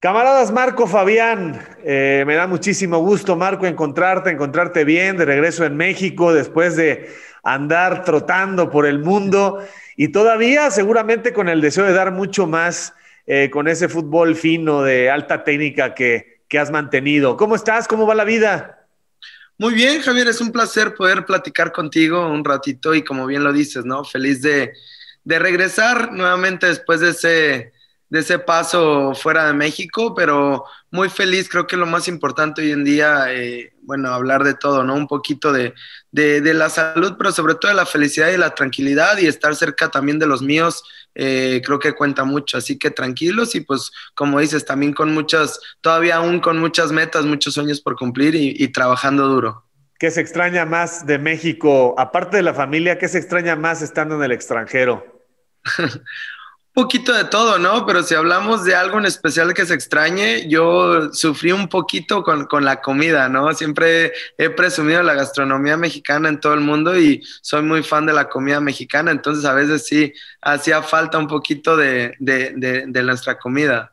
Camaradas Marco Fabián, eh, me da muchísimo gusto, Marco, encontrarte, encontrarte bien de regreso en México después de andar trotando por el mundo y todavía seguramente con el deseo de dar mucho más eh, con ese fútbol fino de alta técnica que, que has mantenido. ¿Cómo estás? ¿Cómo va la vida? Muy bien, Javier, es un placer poder platicar contigo un ratito y como bien lo dices, ¿no? Feliz de, de regresar nuevamente después de ese de ese paso fuera de México, pero muy feliz, creo que lo más importante hoy en día, eh, bueno, hablar de todo, ¿no? Un poquito de, de, la salud, pero sobre todo de la felicidad y la tranquilidad y estar cerca también de los míos, eh, creo que cuenta mucho, así que tranquilos y pues como dices, también con muchas, todavía aún con muchas metas, muchos sueños por cumplir y, y trabajando duro. ¿Qué se extraña más de México? Aparte de la familia, ¿qué se extraña más estando en el extranjero? poquito de todo, ¿no? Pero si hablamos de algo en especial que se extrañe, yo sufrí un poquito con, con, la comida, ¿no? Siempre he presumido la gastronomía mexicana en todo el mundo y soy muy fan de la comida mexicana, entonces a veces sí hacía falta un poquito de, de, de, de nuestra comida.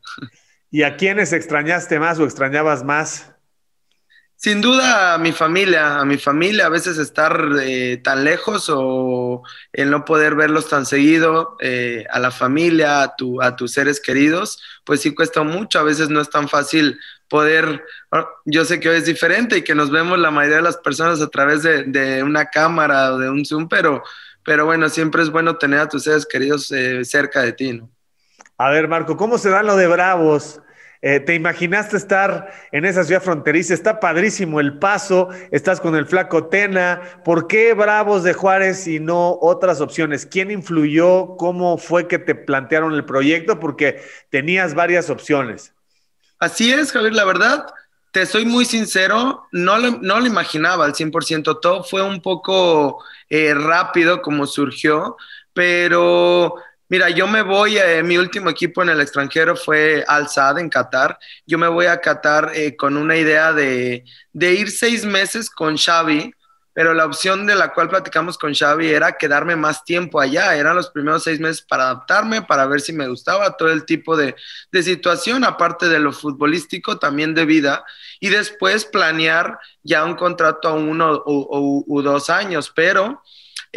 ¿Y a quiénes extrañaste más o extrañabas más? Sin duda a mi familia, a mi familia, a veces estar eh, tan lejos o el no poder verlos tan seguido, eh, a la familia, a, tu, a tus seres queridos, pues sí cuesta mucho, a veces no es tan fácil poder, ah, yo sé que hoy es diferente y que nos vemos la mayoría de las personas a través de, una cámara o de un Zoom, pero, pero bueno, siempre es bueno tener a tus seres queridos eh, cerca de ti, ¿no? A ver, Marco, ¿cómo se da lo de Bravos? Eh, ¿Te imaginaste estar en esa ciudad fronteriza? Está padrísimo el paso, estás con el flaco Tena. ¿Por qué Bravos de Juárez y no otras opciones? ¿Quién influyó? ¿Cómo fue que te plantearon el proyecto? Porque tenías varias opciones. Así es, Javier, la verdad, te soy muy sincero, no lo, no lo imaginaba al 100%, todo fue un poco eh, rápido como surgió, pero Mira, yo me voy, eh, mi último equipo en el extranjero fue Al Sadd en Qatar. Yo me voy a Qatar eh, con una idea de, de, ir seis meses con Xavi, pero la opción de la cual platicamos con Xavi era quedarme más tiempo allá. Eran los primeros seis meses para adaptarme, para ver si me gustaba todo el tipo de, de situación, aparte de lo futbolístico, también de vida, y después planear ya un contrato a uno o dos años, pero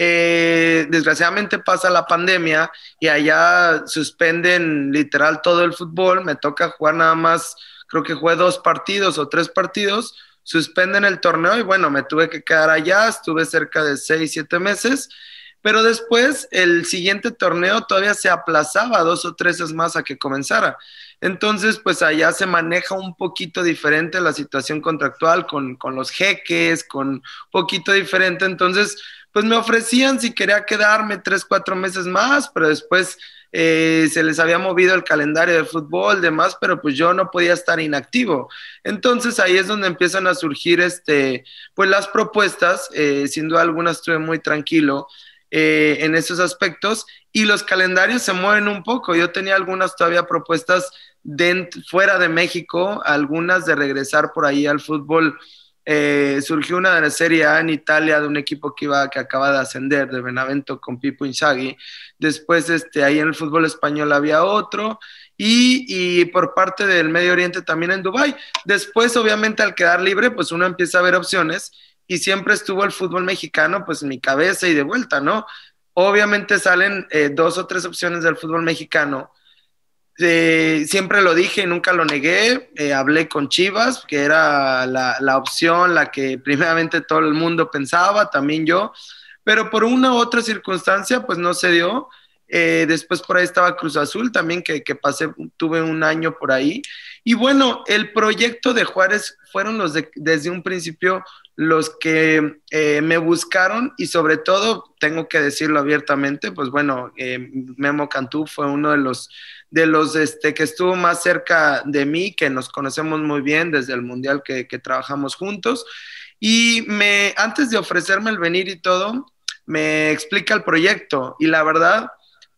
eh, desgraciadamente pasa la pandemia y allá suspenden literal todo el fútbol, me toca jugar nada más, creo que jugué dos partidos o tres partidos, suspenden el torneo y bueno, me tuve que quedar allá, estuve cerca de seis, siete meses, pero después el siguiente torneo todavía se aplazaba dos o tres más a que comenzara. Entonces, pues allá se maneja un poquito diferente la situación contractual con, con los jeques, con un poquito diferente. Entonces, pues me ofrecían si quería quedarme tres, cuatro meses más, pero después eh, se les había movido el calendario de fútbol, demás, pero pues yo no podía estar inactivo. Entonces ahí es donde empiezan a surgir este, pues las propuestas, eh, sin duda alguna estuve muy tranquilo. Eh, en esos aspectos y los calendarios se mueven un poco. Yo tenía algunas todavía propuestas fuera de México, algunas de regresar por ahí al fútbol eh, surgió una de la Serie A en Italia de un equipo que, iba, que acaba de ascender, de Benavento con Pipo Inzaghi. Después, este, ahí en el fútbol español había otro. Y, y, por parte del Medio Oriente también en Dubái. Después, obviamente, al quedar libre, pues uno empieza a ver opciones y siempre estuvo el fútbol mexicano, pues en mi cabeza y de vuelta, ¿no? Obviamente salen eh, dos o tres opciones del fútbol mexicano eh, siempre lo dije, nunca lo negué. Eh, hablé con Chivas, que era la, opción, la que primeramente todo el mundo pensaba, también yo, pero por una u otra circunstancia, pues no se dio. Después por ahí estaba Cruz Azul también, que, que, pasé, tuve un año por ahí. Y bueno, el proyecto de Juárez fueron los de, desde un principio los que eh, me buscaron y sobre todo, tengo que decirlo abiertamente, pues bueno, eh, Memo Cantú fue uno de los, de los este, que estuvo más cerca de mí, que nos conocemos muy bien desde el Mundial que, que trabajamos juntos. Y me, antes de ofrecerme el venir y todo, me explica el proyecto y la verdad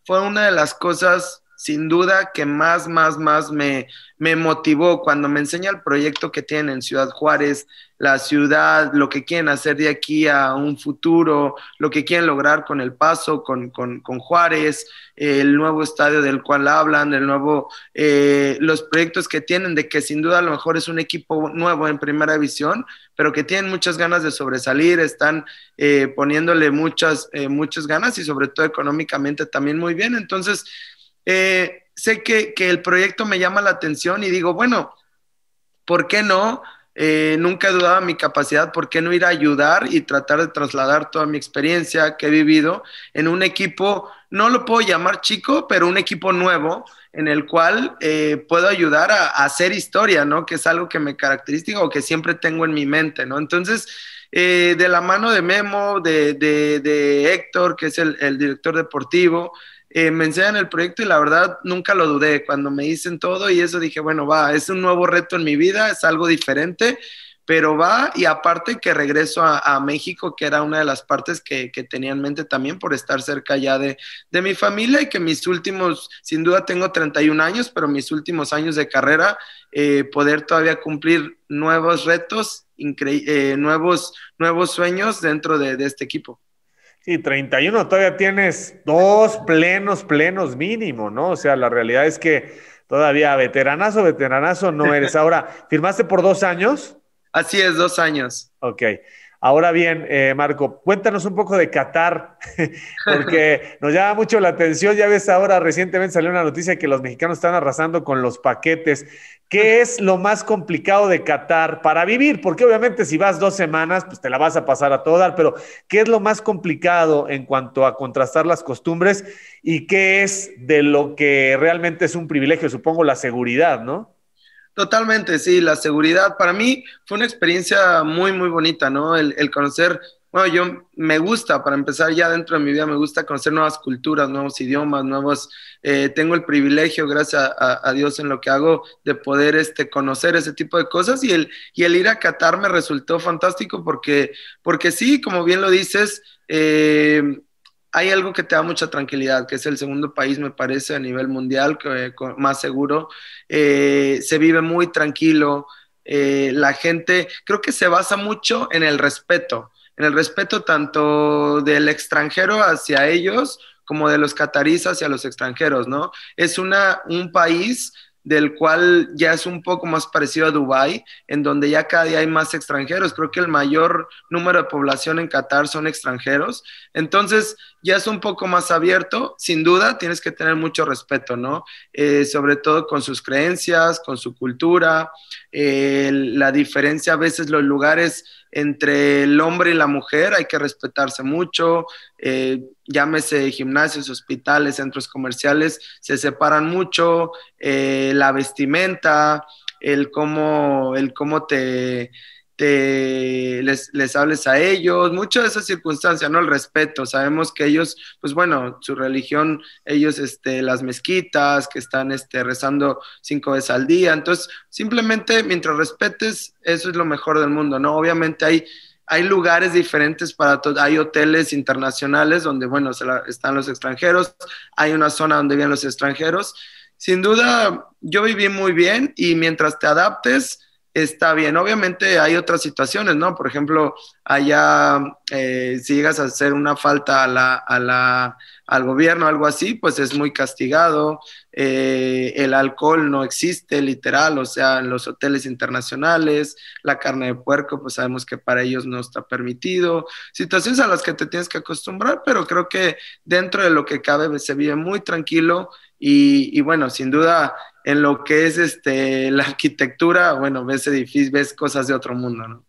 fue una de las cosas sin duda que más, más, más me, me motivó cuando me enseña el proyecto que tienen en Ciudad Juárez, la ciudad, lo que quieren hacer de aquí a un futuro, lo que quieren lograr con el paso, con, con, con Juárez, el nuevo estadio del cual hablan, el nuevo, eh, los proyectos que tienen, de que sin duda a lo mejor es un equipo nuevo en primera división, pero que tienen muchas ganas de sobresalir, están eh, poniéndole muchas, eh, muchas ganas y sobre todo económicamente también muy bien. Entonces, eh, sé que, que, el proyecto me llama la atención y digo, bueno, ¿por qué no? Eh, nunca he dudado en mi capacidad, ¿por qué no ir a ayudar y tratar de trasladar toda mi experiencia que he vivido en un equipo, no lo puedo llamar chico, pero un equipo nuevo en el cual eh, puedo ayudar a, hacer historia, ¿no? Que es algo que me caracteriza o que siempre tengo en mi mente, ¿no? Entonces, de la mano de Memo, de, de, de Héctor, que es el director deportivo, eh, me enseñan el proyecto y la verdad nunca lo dudé. Cuando me dicen todo y eso dije, bueno, va, es un nuevo reto en mi vida, es algo diferente, pero va y aparte que regreso a, México, que era una de las partes que, que, tenía en mente también por estar cerca ya de, de, mi familia y que mis últimos, sin duda tengo 31 años, pero mis últimos años de carrera, eh, poder todavía cumplir nuevos retos, eh, nuevos, nuevos sueños dentro de, de este equipo. Sí, 31, todavía tienes dos plenos, plenos mínimo, ¿no? O sea, la realidad es que todavía veteranazo, veteranazo no eres. Ahora, ¿firmaste por dos años? Así es, dos años. Ok. Ahora bien, eh, Marco, cuéntanos un poco de Qatar, porque nos llama mucho la atención. Ya ves, ahora recientemente salió una noticia que los mexicanos están arrasando con los paquetes. ¿Qué es lo más complicado de Qatar para vivir? Porque obviamente si vas dos semanas, pues te la vas a pasar a todo dar, pero ¿qué es lo más complicado en cuanto a contrastar las costumbres y qué es de lo que realmente es un privilegio? Supongo la seguridad, ¿no? Totalmente, sí, la seguridad para mí fue una experiencia muy, muy bonita, ¿no? El, conocer, bueno, yo me gusta, para empezar ya dentro de mi vida, me gusta conocer nuevas culturas, nuevos idiomas, nuevos, eh, tengo el privilegio, gracias a, a, Dios en lo que hago, de poder este, conocer ese tipo de cosas y el, y el ir a Qatar me resultó fantástico porque, porque sí, como bien lo dices, eh, hay algo que te da mucha tranquilidad, que es el segundo país, me parece, a nivel mundial, que, más seguro. Eh, se vive muy tranquilo. Eh, la gente, creo que se basa mucho en el respeto, en el respeto tanto del extranjero hacia ellos como de los cataríes hacia los extranjeros, ¿no? Es una, un país del cual ya es un poco más parecido a Dubái, en donde ya cada día hay más extranjeros. Creo que el mayor número de población en Qatar son extranjeros. Entonces, ya es un poco más abierto. Sin duda, tienes que tener mucho respeto, ¿no? Eh, sobre todo con sus creencias, con su cultura, la diferencia a veces los lugares entre el hombre y la mujer, hay que respetarse mucho, eh, llámese gimnasios, hospitales, centros comerciales, se separan mucho, eh, la vestimenta, el cómo, el cómo te, te les, les, hables a ellos, mucho de esa circunstancia, ¿no? El respeto. Sabemos que ellos, pues bueno, su religión, ellos, este, las mezquitas, que están este, rezando cinco veces al día. Entonces, simplemente mientras respetes, eso es lo mejor del mundo, ¿no? Obviamente hay, hay lugares diferentes para todo, hay hoteles internacionales donde, bueno, están los extranjeros, hay una zona donde viven los extranjeros. Sin duda, yo viví muy bien y mientras te adaptes, está bien. Obviamente hay otras situaciones, ¿no? Por ejemplo, allá, eh, si llegas a hacer una falta a la, a la, al gobierno, algo así, pues es muy castigado. Eh, el alcohol no existe, literal, o sea, en los hoteles internacionales, la carne de puerco, pues sabemos que para ellos no está permitido. Situaciones a las que te tienes que acostumbrar, pero creo que dentro de lo que cabe se vive muy tranquilo y, y bueno, sin duda en lo que es este, la arquitectura, bueno, ves edificios, ves cosas de otro mundo, ¿no?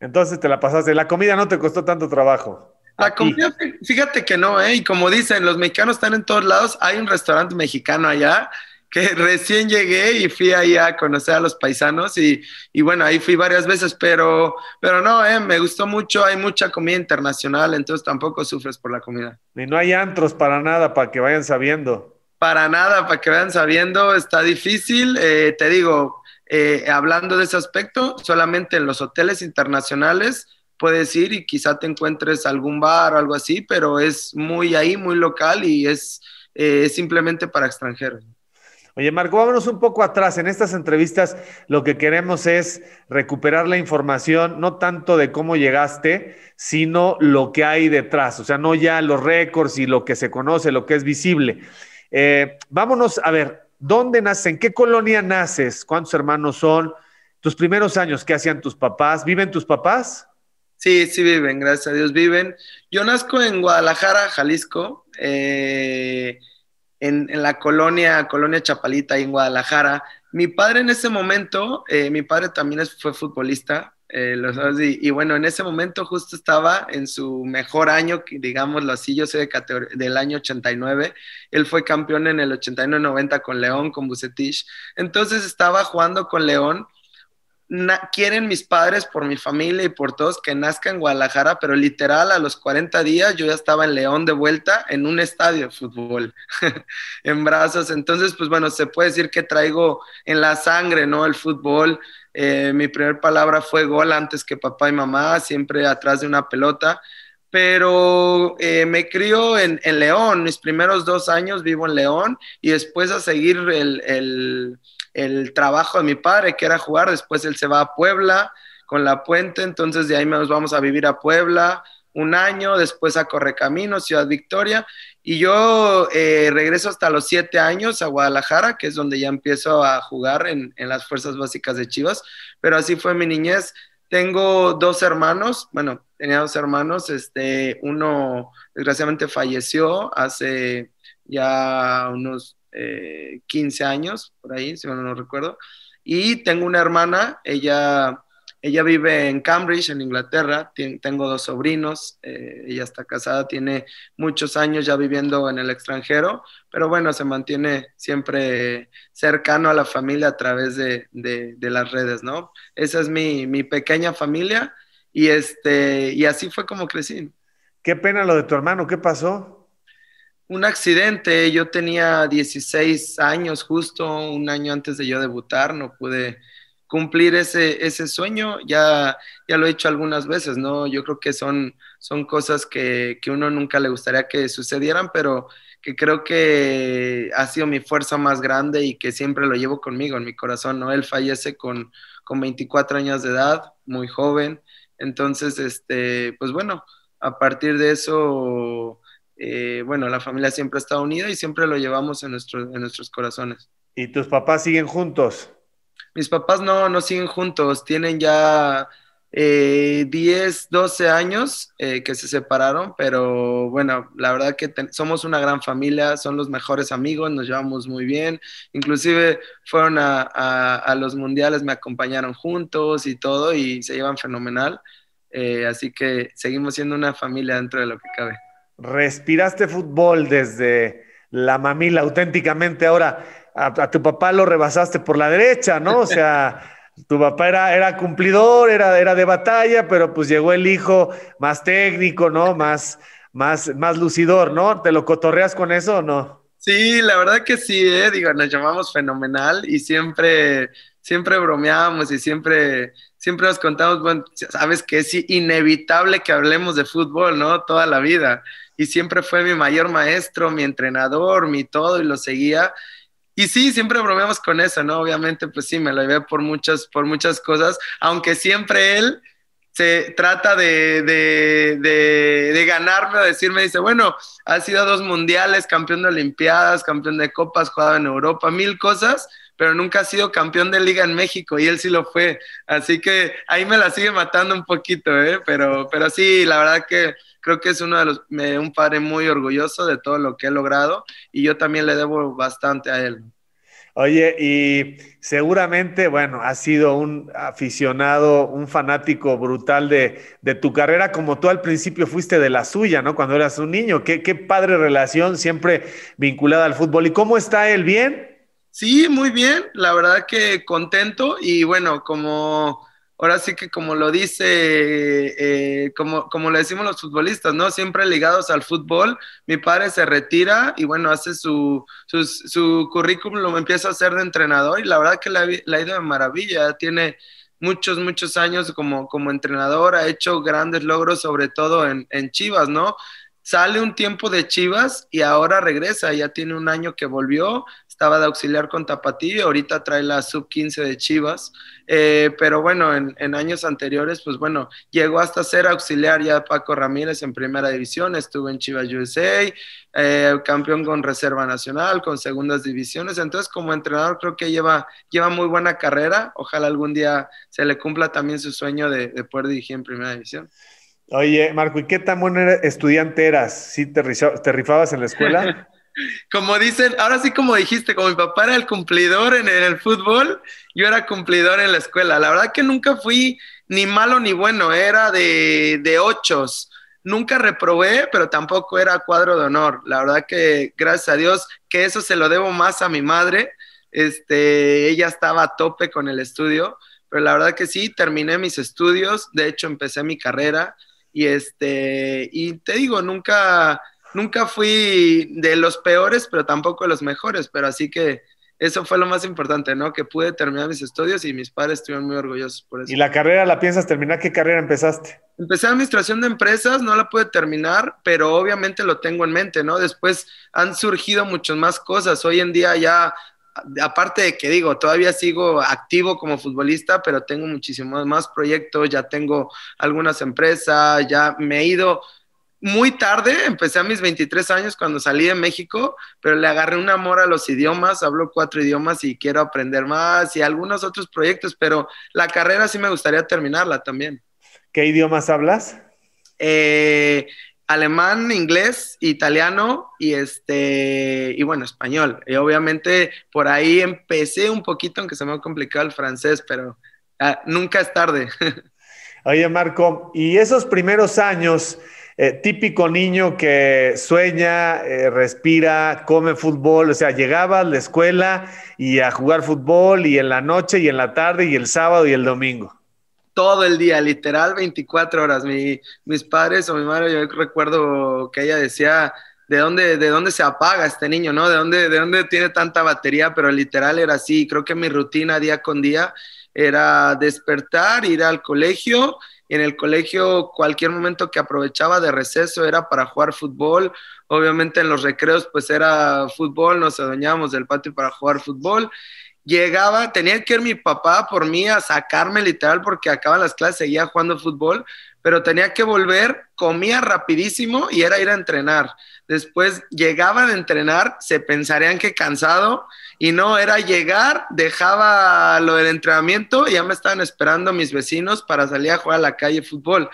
Entonces te la pasaste. La comida no te costó tanto trabajo. La comida, fíjate que no, ¿eh? Y como dicen, los mexicanos están en todos lados. Hay un restaurante mexicano allá que recién llegué y fui ahí a conocer a los paisanos y, y bueno, ahí fui varias veces, pero, pero no, ¿eh? me gustó mucho. Hay mucha comida internacional, entonces tampoco sufres por la comida. Y no hay antros para nada, para que vayan sabiendo para nada, para que vayan sabiendo, está difícil. Eh, te digo, eh, hablando de ese aspecto, solamente en los hoteles internacionales puedes ir y quizá te encuentres algún bar o algo así, pero es muy ahí, muy local y es, eh, simplemente para extranjeros. Oye, Marco, vámonos un poco atrás. En estas entrevistas lo que queremos es recuperar la información, no tanto de cómo llegaste, sino lo que hay detrás. O sea, no ya los récords y lo que se conoce, lo que es visible. Eh, vámonos a ver, ¿dónde naces? ¿En qué colonia naces? ¿Cuántos hermanos son? ¿Tus primeros años qué hacían tus papás? ¿Viven tus papás? Sí, sí viven, gracias a Dios viven. Yo nazco en Guadalajara, Jalisco. Eh, en, la colonia, colonia Chapalita, ahí en Guadalajara. Mi padre en ese momento, eh, mi padre también fue futbolista, eh, y, bueno, en ese momento justo estaba en su mejor año, digámoslo así, yo soy de del año 89, él fue campeón en el 89-90 con León, con Bucetich, entonces estaba jugando con León quieren mis padres por mi familia y por todos que nazca en Guadalajara, pero literal a los 40 días yo ya estaba en León de vuelta en un estadio de fútbol, en brazos. Entonces, pues bueno, se puede decir que traigo en la sangre, ¿no? El fútbol. Eh, mi primer palabra fue gol antes que papá y mamá, siempre atrás de una pelota. Pero eh, me crió en, León, mis primeros dos años vivo en León y después a seguir el el trabajo de mi padre, que era jugar. Después él se va a Puebla con la puente, entonces de ahí nos vamos a vivir a Puebla un año, después a Correcaminos, Ciudad Victoria, y yo eh, regreso hasta los siete años a Guadalajara, que es donde ya empiezo a jugar en, en, las fuerzas básicas de Chivas, pero así fue mi niñez. Tengo dos hermanos, bueno, tenía dos hermanos, este, uno desgraciadamente falleció hace ya unos 15 eh, años, por ahí, si no, no recuerdo. Y tengo una hermana, ella, ella vive en Cambridge, en Inglaterra. tengo dos sobrinos, eh, ella está casada, tiene muchos años ya viviendo en el extranjero, pero bueno, se mantiene siempre cercano a la familia a través de, de, las redes, ¿no? Esa es mi, mi pequeña familia y, este, y así fue como crecí. Qué pena lo de tu hermano, ¿qué pasó? un accidente, yo tenía 16 años justo, un año antes de yo debutar, no pude cumplir ese, ese sueño, ya, ya lo he hecho algunas veces, ¿no? Yo creo que son, son cosas que, que uno nunca le gustaría que sucedieran, pero que creo que ha sido mi fuerza más grande y que siempre lo llevo conmigo en mi corazón, ¿no? Él fallece con, con 24 años de edad, muy joven, entonces, este, pues bueno, a partir de eso eh, bueno, la familia siempre está unida y siempre lo llevamos en, en nuestros corazones. ¿Y tus papás siguen juntos? Mis papás no, no siguen juntos, tienen ya 10, eh, 12 años eh, que se separaron, pero bueno, la verdad que somos una gran familia, son los mejores amigos, nos llevamos muy bien, inclusive fueron a, los mundiales, me acompañaron juntos y todo y se llevan fenomenal, así que seguimos siendo una familia dentro de lo que cabe respiraste fútbol desde la mamila auténticamente. Ahora, a, tu papá lo rebasaste por la derecha, ¿no? O sea, tu papá era, era cumplidor, era, era de batalla, pero pues llegó el hijo más técnico, ¿no? Más, más, más lucidor, ¿no? ¿Te lo cotorreas con eso o no? Sí, la verdad que sí, ¿eh? digo, nos llamamos fenomenal y siempre, siempre bromeábamos y siempre, siempre nos contamos, bueno, sabes que es inevitable que hablemos de fútbol, ¿no? Toda la vida y siempre fue mi mayor maestro, mi entrenador, mi todo y lo seguía. Y sí, siempre bromeamos con eso, ¿no? Obviamente, pues sí, me lo llevé por muchas, por muchas cosas, aunque siempre él se trata de, de, ganarme o decirme, dice, bueno, ha sido dos mundiales, campeón de Olimpiadas, campeón de Copas, jugado en Europa, mil cosas, pero nunca ha sido campeón de liga en México y él sí lo fue. Así que ahí me la sigue matando un poquito, ¿eh? Pero, pero sí, la verdad que creo que es uno de los, un padre muy orgulloso de todo lo que he logrado y yo también le debo bastante a él. Oye, y seguramente, bueno, has sido un aficionado, un fanático brutal de, de, tu carrera, como tú al principio fuiste de la suya, ¿no? Cuando eras un niño. Qué, qué padre relación, siempre vinculada al fútbol. ¿Y cómo está él? ¿Bien? Sí, muy bien. La verdad que contento y bueno, como ahora sí que como lo dice, eh, como, como lo decimos los futbolistas, ¿no? Siempre ligados al fútbol. Mi padre se retira y bueno, hace su, su, currículum, lo empieza a hacer de entrenador y la verdad que le, ha ido de maravilla. Tiene muchos, muchos años como, como entrenador, ha hecho grandes logros, sobre todo en, en Chivas, ¿no? sale un tiempo de Chivas y ahora regresa, ya tiene un año que volvió, estaba de auxiliar con Tapatío, ahorita trae la sub 15 de Chivas, eh, pero bueno, en, años anteriores, pues bueno, llegó hasta ser auxiliar ya Paco Ramírez en primera división, estuvo en Chivas USA, eh, campeón con Reserva Nacional, con segundas divisiones, entonces como entrenador creo que lleva, lleva muy buena carrera, ojalá algún día se le cumpla también su sueño de, de poder dirigir en primera división. Oye, Marco, ¿y qué tan buen estudiante eras? ¿Sí te rifabas en la escuela? como dicen, ahora sí como dijiste, como mi papá era el cumplidor en el, fútbol, yo era cumplidor en la escuela. La verdad que nunca fui ni malo ni bueno, era de, de ochos. Nunca reprobé, pero tampoco era cuadro de honor. La verdad que gracias a Dios que eso se lo debo más a mi madre. Este, ella estaba a tope con el estudio, pero la verdad que sí, terminé mis estudios, de hecho empecé mi carrera y este, y te digo, nunca, nunca fui de los peores, pero tampoco de los mejores, pero así que eso fue lo más importante, ¿no? Que pude terminar mis estudios y mis padres estuvieron muy orgullosos por eso. ¿Y la carrera la piensas terminar? ¿Qué carrera empezaste? Empecé administración de empresas, no la pude terminar, pero obviamente lo tengo en mente, ¿no? Después han surgido muchas más cosas. Hoy en día ya, aparte de que digo, todavía sigo activo como futbolista, pero tengo muchísimos más proyectos, ya tengo algunas empresas, ya me he ido muy tarde, empecé a mis 23 años cuando salí de México, pero le agarré un amor a los idiomas, hablo cuatro idiomas y quiero aprender más y algunos otros proyectos, pero la carrera sí me gustaría terminarla también. ¿Qué idiomas hablas? Eh, alemán, inglés, italiano y este y bueno, español. Y obviamente por ahí empecé un poquito, aunque se me ha complicado el francés, pero ah, nunca es tarde. Oye, Marco, y esos primeros años, eh, típico niño que sueña, eh, respira, come fútbol, o sea, llegaba a la escuela y a jugar fútbol y en la noche y en la tarde y el sábado y el domingo. Todo el día, literal 24 horas. mis padres o mi madre, yo recuerdo que ella decía, ¿de dónde, de dónde se apaga este niño, no? ¿De dónde, ¿De dónde tiene tanta batería? Pero literal era así. Creo que mi rutina día con día era despertar, ir al colegio en el colegio cualquier momento que aprovechaba de receso era para jugar fútbol. Obviamente en los recreos pues era fútbol, nos adueñábamos del patio para jugar fútbol. Llegaba, tenía que ir mi papá por mí a sacarme literal porque acaban las clases, seguía jugando fútbol, pero tenía que volver, comía rapidísimo y era ir a entrenar. Después llegaba a entrenar, se pensarían que cansado y no, era llegar, dejaba lo del entrenamiento y ya me estaban esperando mis vecinos para salir a jugar a la calle fútbol.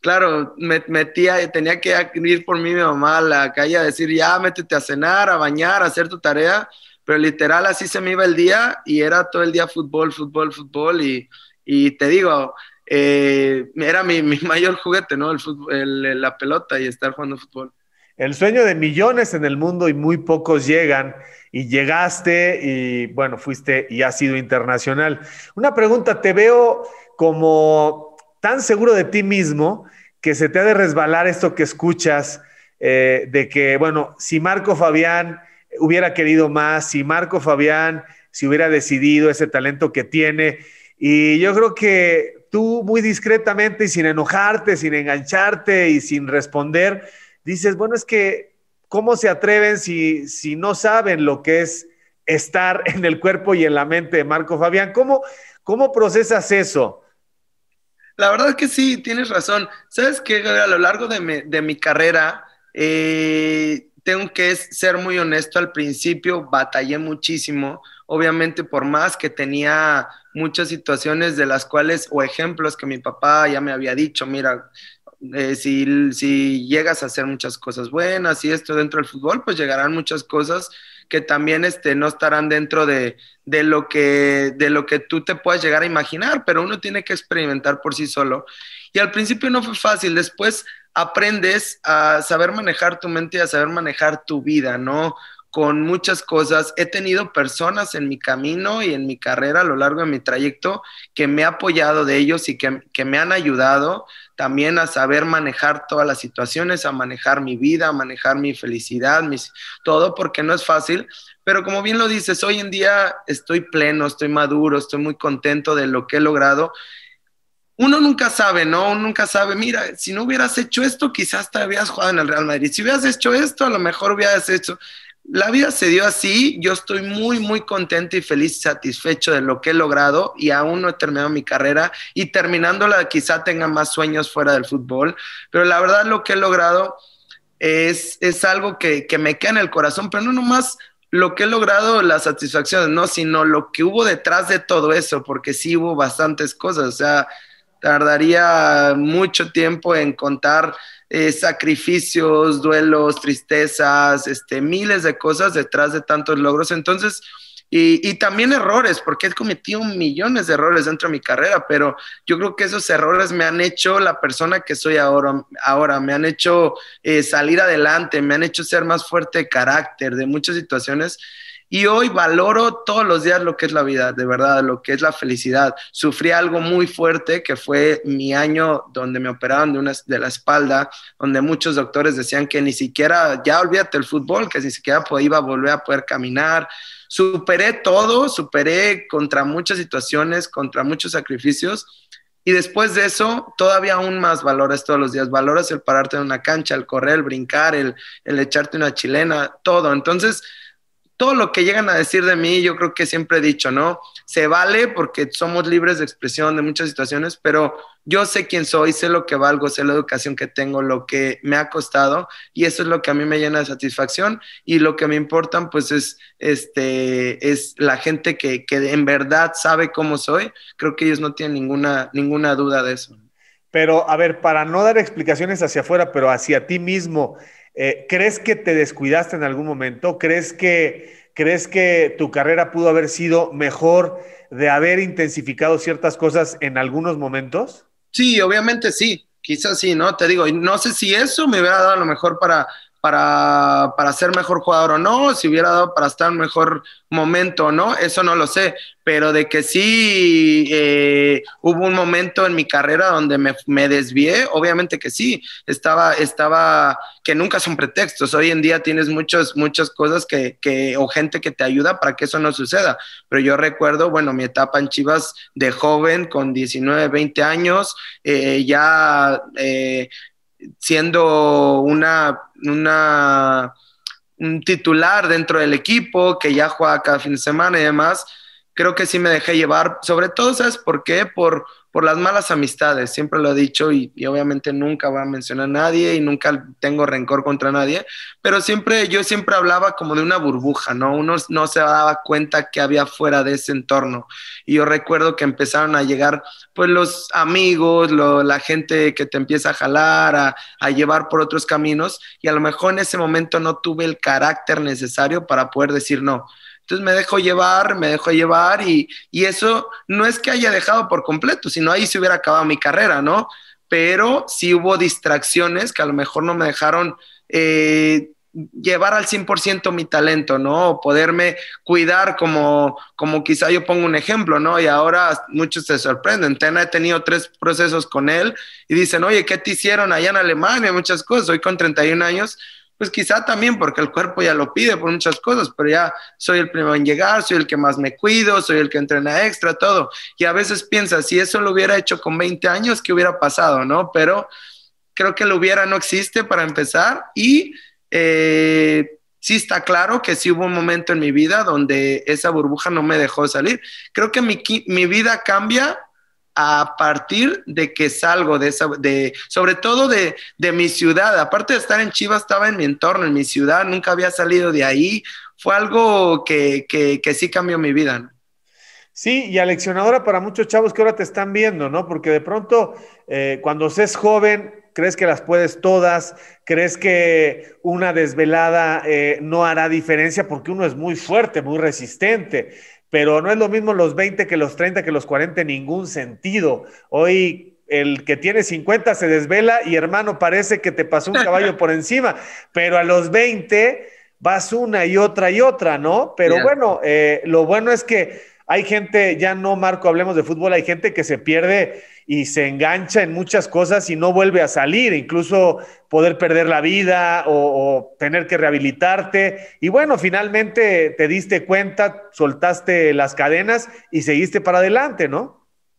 Claro, me metía, tenía que ir por mí mi mamá a la calle a decir, ya, métete a cenar, a bañar, a hacer tu tarea, pero literal así se me iba el día y era todo el día fútbol, fútbol, fútbol y, y te digo, eh, era mi, mi, mayor juguete, ¿no? El fútbol, la pelota y estar jugando fútbol. El sueño de millones en el mundo y muy pocos llegan y llegaste y bueno, fuiste y has sido internacional. Una pregunta, te veo como tan seguro de ti mismo que se te ha de resbalar esto que escuchas eh, de que, bueno, si Marco Fabián hubiera querido más, si Marco Fabián si hubiera decidido ese talento que tiene, y yo creo que tú muy discretamente y sin enojarte, sin engancharte y sin responder, dices, bueno, es que ¿cómo se atreven si, si no saben lo que es estar en el cuerpo y en la mente de Marco Fabián? ¿Cómo, cómo procesas eso? La verdad que sí, tienes razón. Sabes que a lo largo de mi, carrera, eh, tengo que ser muy honesto, al principio batallé muchísimo, obviamente por más que tenía muchas situaciones de las cuales, o ejemplos que mi papá ya me había dicho, mira, eh, si, si, llegas a hacer muchas cosas buenas y esto dentro del fútbol, pues llegarán muchas cosas que también este, no estarán dentro de, de, lo que, de lo que tú te puedas llegar a imaginar, pero uno tiene que experimentar por sí solo. Y al principio no fue fácil, después aprendes a saber manejar tu mente y a saber manejar tu vida, ¿no? Con muchas cosas. He tenido personas en mi camino y en mi carrera a lo largo de mi trayecto que me ha apoyado de ellos y que, que, me han ayudado también a saber manejar todas las situaciones, a manejar mi vida, a manejar mi felicidad, mis, todo, porque no es fácil. Pero como bien lo dices, hoy en día estoy pleno, estoy maduro, estoy muy contento de lo que he logrado uno nunca sabe, ¿no? Uno nunca sabe, mira, si no hubieras hecho esto, quizás te habías jugado en el Real Madrid. Si hubieras hecho esto, a lo mejor hubieras hecho. La vida se dio así, yo estoy muy, muy contento y feliz, satisfecho de lo que he logrado y aún no he terminado mi carrera y terminándola quizá tenga más sueños fuera del fútbol, pero la verdad lo que he logrado es, es algo que, que me queda en el corazón, pero no nomás lo que he logrado, las satisfacciones, no, sino lo que hubo detrás de todo eso, porque sí hubo bastantes cosas, o sea, tardaría mucho tiempo en contar eh, sacrificios, duelos, tristezas, este, miles de cosas detrás de tantos logros. Entonces, y, también errores, porque he cometido millones de errores dentro de mi carrera, pero yo creo que esos errores me han hecho la persona que soy ahora, ahora me han hecho eh, salir adelante, me han hecho ser más fuerte de carácter, de muchas situaciones. Y hoy valoro todos los días lo que es la vida, de verdad, lo que es la felicidad. Sufrí algo muy fuerte que fue mi año donde me operaron de, una, de la espalda, donde muchos doctores decían que ni siquiera, ya olvídate el fútbol, que ni siquiera iba a volver a poder caminar. Superé todo, superé contra muchas situaciones, contra muchos sacrificios. Y después de eso, todavía aún más valoras todos los días. Valoras el pararte en una cancha, el correr, el brincar, el, el echarte una chilena, todo. Entonces, todo lo que llegan a decir de mí, yo creo que siempre he dicho, ¿no? Se vale porque somos libres de expresión de muchas situaciones, pero yo sé quién soy, sé lo que valgo, sé la educación que tengo, lo que me ha costado y eso es lo que a mí me llena de satisfacción y lo que me importan pues es, este, es la gente que, que en verdad sabe cómo soy. Creo que ellos no tienen ninguna, ninguna duda de eso. Pero, a ver, para no dar explicaciones hacia afuera, pero hacia ti mismo, eh, ¿Crees que te descuidaste en algún momento? ¿Crees que, ¿Crees que tu carrera pudo haber sido mejor de haber intensificado ciertas cosas en algunos momentos? Sí, obviamente sí, quizás sí, ¿no? Te digo, no sé si eso me hubiera dado a lo mejor para, para, para ser mejor jugador o no, si hubiera dado para estar en mejor momento o no, eso no lo sé, pero de que sí eh, hubo un momento en mi carrera donde me, me, desvié, obviamente que sí, estaba, estaba, que nunca son pretextos, hoy en día tienes muchos, muchas cosas que, que, o gente que te ayuda para que eso no suceda, pero yo recuerdo, bueno, mi etapa en Chivas de joven, con 19, 20 años, eh, ya... Eh, siendo una, una, un titular dentro del equipo, que ya juega cada fin de semana y demás, creo que sí me dejé llevar, sobre todo, ¿sabes por qué? Por, por las malas amistades, siempre lo he dicho y, obviamente nunca voy a mencionar a nadie y nunca tengo rencor contra nadie, pero siempre yo siempre hablaba como de una burbuja, ¿no? Uno no se daba cuenta que había fuera de ese entorno. Y yo recuerdo que empezaron a llegar pues los amigos, la gente que te empieza a jalar, a, a llevar por otros caminos y a lo mejor en ese momento no tuve el carácter necesario para poder decir no entonces me dejo llevar, me dejo llevar y, eso no es que haya dejado por completo, sino ahí se hubiera acabado mi carrera, ¿no? Pero sí hubo distracciones que a lo mejor no me dejaron eh, llevar al 100% mi talento, ¿no? O poderme cuidar como, como quizá yo pongo un ejemplo, ¿no? Y ahora muchos se sorprenden. Tena he tenido tres procesos con él y dicen, oye, ¿qué te hicieron allá en Alemania? Muchas cosas. Hoy con 31 años pues quizá también porque el cuerpo ya lo pide por muchas cosas, pero ya soy el primero en llegar, soy el que más me cuido, soy el que entrena extra, todo. Y a veces piensas, si eso lo hubiera hecho con 20 años, ¿qué hubiera pasado? ¿No? Pero creo que lo hubiera no existe para empezar y eh, sí está claro que sí hubo un momento en mi vida donde esa burbuja no me dejó salir. Creo que mi, mi vida cambia a partir de que salgo de esa, de, sobre todo de, de, mi ciudad, aparte de estar en Chivas, estaba en mi entorno, en mi ciudad, nunca había salido de ahí, fue algo que, que, que sí cambió mi vida. Sí, y aleccionadora para muchos chavos que ahora te están viendo, ¿no? Porque de pronto, eh, cuando seas joven, crees que las puedes todas, crees que una desvelada eh, no hará diferencia porque uno es muy fuerte, muy resistente pero no es lo mismo los 20 que los 30 que los 40 en ningún sentido. Hoy el que tiene 50 se desvela y hermano parece que te pasó un caballo por encima, pero a los 20 vas una y otra y otra, ¿no? Pero bueno, eh, lo bueno es que hay gente, ya no Marco, hablemos de fútbol, hay gente que se pierde y se engancha en muchas cosas y no vuelve a salir, incluso poder perder la vida o, tener que rehabilitarte. Y bueno, finalmente te diste cuenta, soltaste las cadenas y seguiste para adelante, ¿no?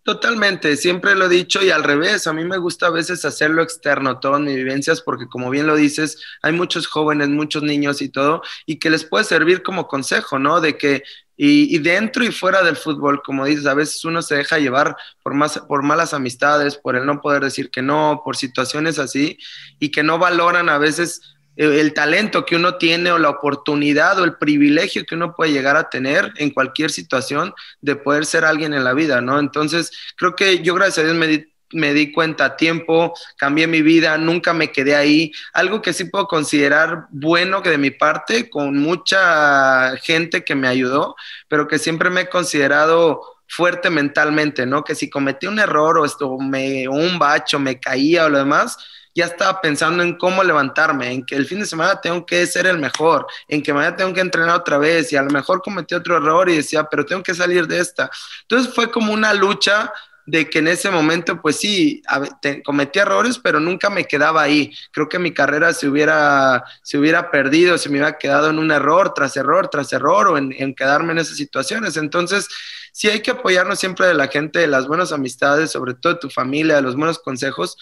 Totalmente, siempre lo he dicho y al revés, a mí me gusta a veces hacerlo externo, todas mis vivencias, porque como bien lo dices, hay muchos jóvenes, muchos niños y todo, y que les puede servir como consejo, ¿no? De que, y, dentro y fuera del fútbol, como dices, a veces uno se deja llevar por, más, por malas amistades, por el no poder decir que no, por situaciones así, y que no valoran a veces el talento que uno tiene o la oportunidad o el privilegio que uno puede llegar a tener en cualquier situación de poder ser alguien en la vida, ¿no? Entonces, creo que yo gracias a Dios me di, me di cuenta a tiempo, cambié mi vida, nunca me quedé ahí. Algo que sí puedo considerar bueno que de mi parte, con mucha gente que me ayudó, pero que siempre me he considerado fuerte mentalmente, ¿no? Que si cometí un error o, esto, me, un bacho, me caía o lo demás, ya estaba pensando en cómo levantarme, en que el fin de semana tengo que ser el mejor, en que mañana tengo que entrenar otra vez y a lo mejor cometí otro error y decía, pero tengo que salir de esta. Entonces fue como una lucha de que en ese momento, pues sí, cometí errores, pero nunca me quedaba ahí. Creo que mi carrera se hubiera, se hubiera perdido, se me hubiera quedado en un error tras error tras error o en, en quedarme en esas situaciones. Entonces, sí hay que apoyarnos siempre de la gente, de las buenas amistades, sobre todo de tu familia, de los buenos consejos,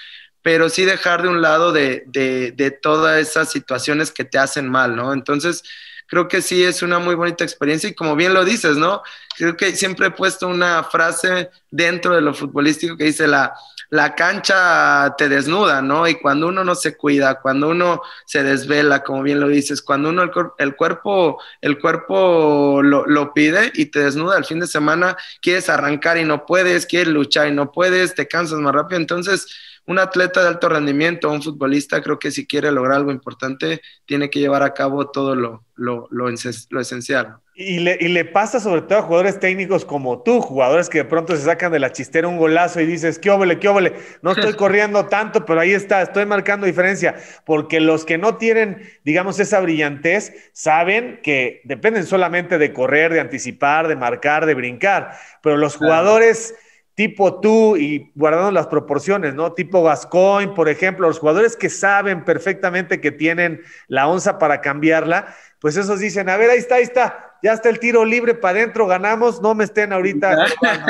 pero sí dejar de un lado de, de, todas esas situaciones que te hacen mal, ¿no? Entonces, creo que sí es una muy bonita experiencia y como bien lo dices, ¿no? Creo que siempre he puesto una frase dentro de lo futbolístico que dice la, la cancha te desnuda, ¿no? Y cuando uno no se cuida, cuando uno se desvela, como bien lo dices, cuando uno el, cuerpo, el cuerpo lo, lo, pide y te desnuda el fin de semana, quieres arrancar y no puedes, quieres luchar y no puedes, te cansas más rápido, entonces un atleta de alto rendimiento, un futbolista, creo que si quiere lograr algo importante, tiene que llevar a cabo todo lo, lo, lo, esencial. Y le, y le, pasa sobre todo a jugadores técnicos como tú, jugadores que de pronto se sacan de la chistera un golazo y dices, qué óvole, qué óvole, no estoy corriendo tanto, pero ahí está, estoy marcando diferencia, porque los que no tienen, digamos, esa brillantez, saben que dependen solamente de correr, de anticipar, de marcar, de brincar, pero los jugadores tipo tú y guardando las proporciones, ¿no? Tipo Gascoigne, por ejemplo, los jugadores que saben perfectamente que tienen la onza para cambiarla, pues esos dicen, a ver, ahí está, ahí está, ya está el tiro libre para adentro, ganamos, no me estén ahorita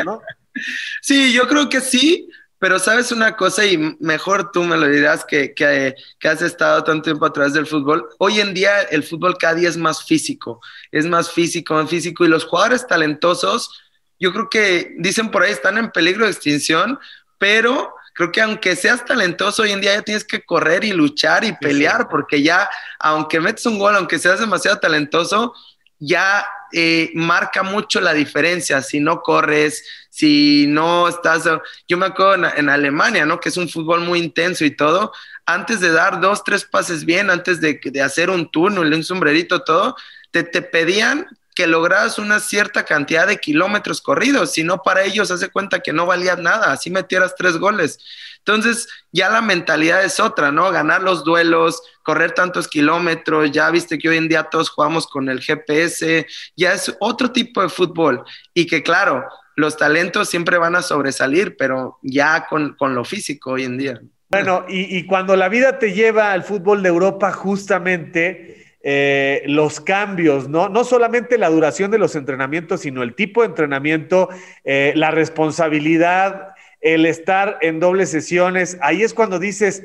¿no? Sí, yo creo que sí, pero sabes una cosa y mejor tú me lo dirás que, que, que, has estado tanto tiempo atrás del fútbol. Hoy en día el fútbol cada día es más físico, es más físico, más físico y los jugadores talentosos yo creo que dicen por ahí están en peligro de extinción, pero creo que aunque seas talentoso hoy en día ya tienes que correr y luchar y pelear, porque ya, aunque metes un gol, aunque seas demasiado talentoso, ya eh, marca mucho la diferencia si no corres, si no estás, yo me acuerdo en, Alemania, ¿no? Que es un fútbol muy intenso y todo, antes de dar dos, tres pases bien, antes de, de hacer un túnel, un sombrerito, todo, te, te pedían que logras una cierta cantidad de kilómetros corridos, si no para ellos hace cuenta que no valía nada, así metieras tres goles. Entonces ya la mentalidad es otra, ¿no? Ganar los duelos, correr tantos kilómetros, ya viste que hoy en día todos jugamos con el GPS, ya es otro tipo de fútbol y que claro, los talentos siempre van a sobresalir, pero ya con, lo físico hoy en día. Bueno, y, y cuando la vida te lleva al fútbol de Europa, justamente eh, los cambios, ¿no? No solamente la duración de los entrenamientos, sino el tipo de entrenamiento, eh, la responsabilidad, el estar en dobles sesiones. Ahí es cuando dices,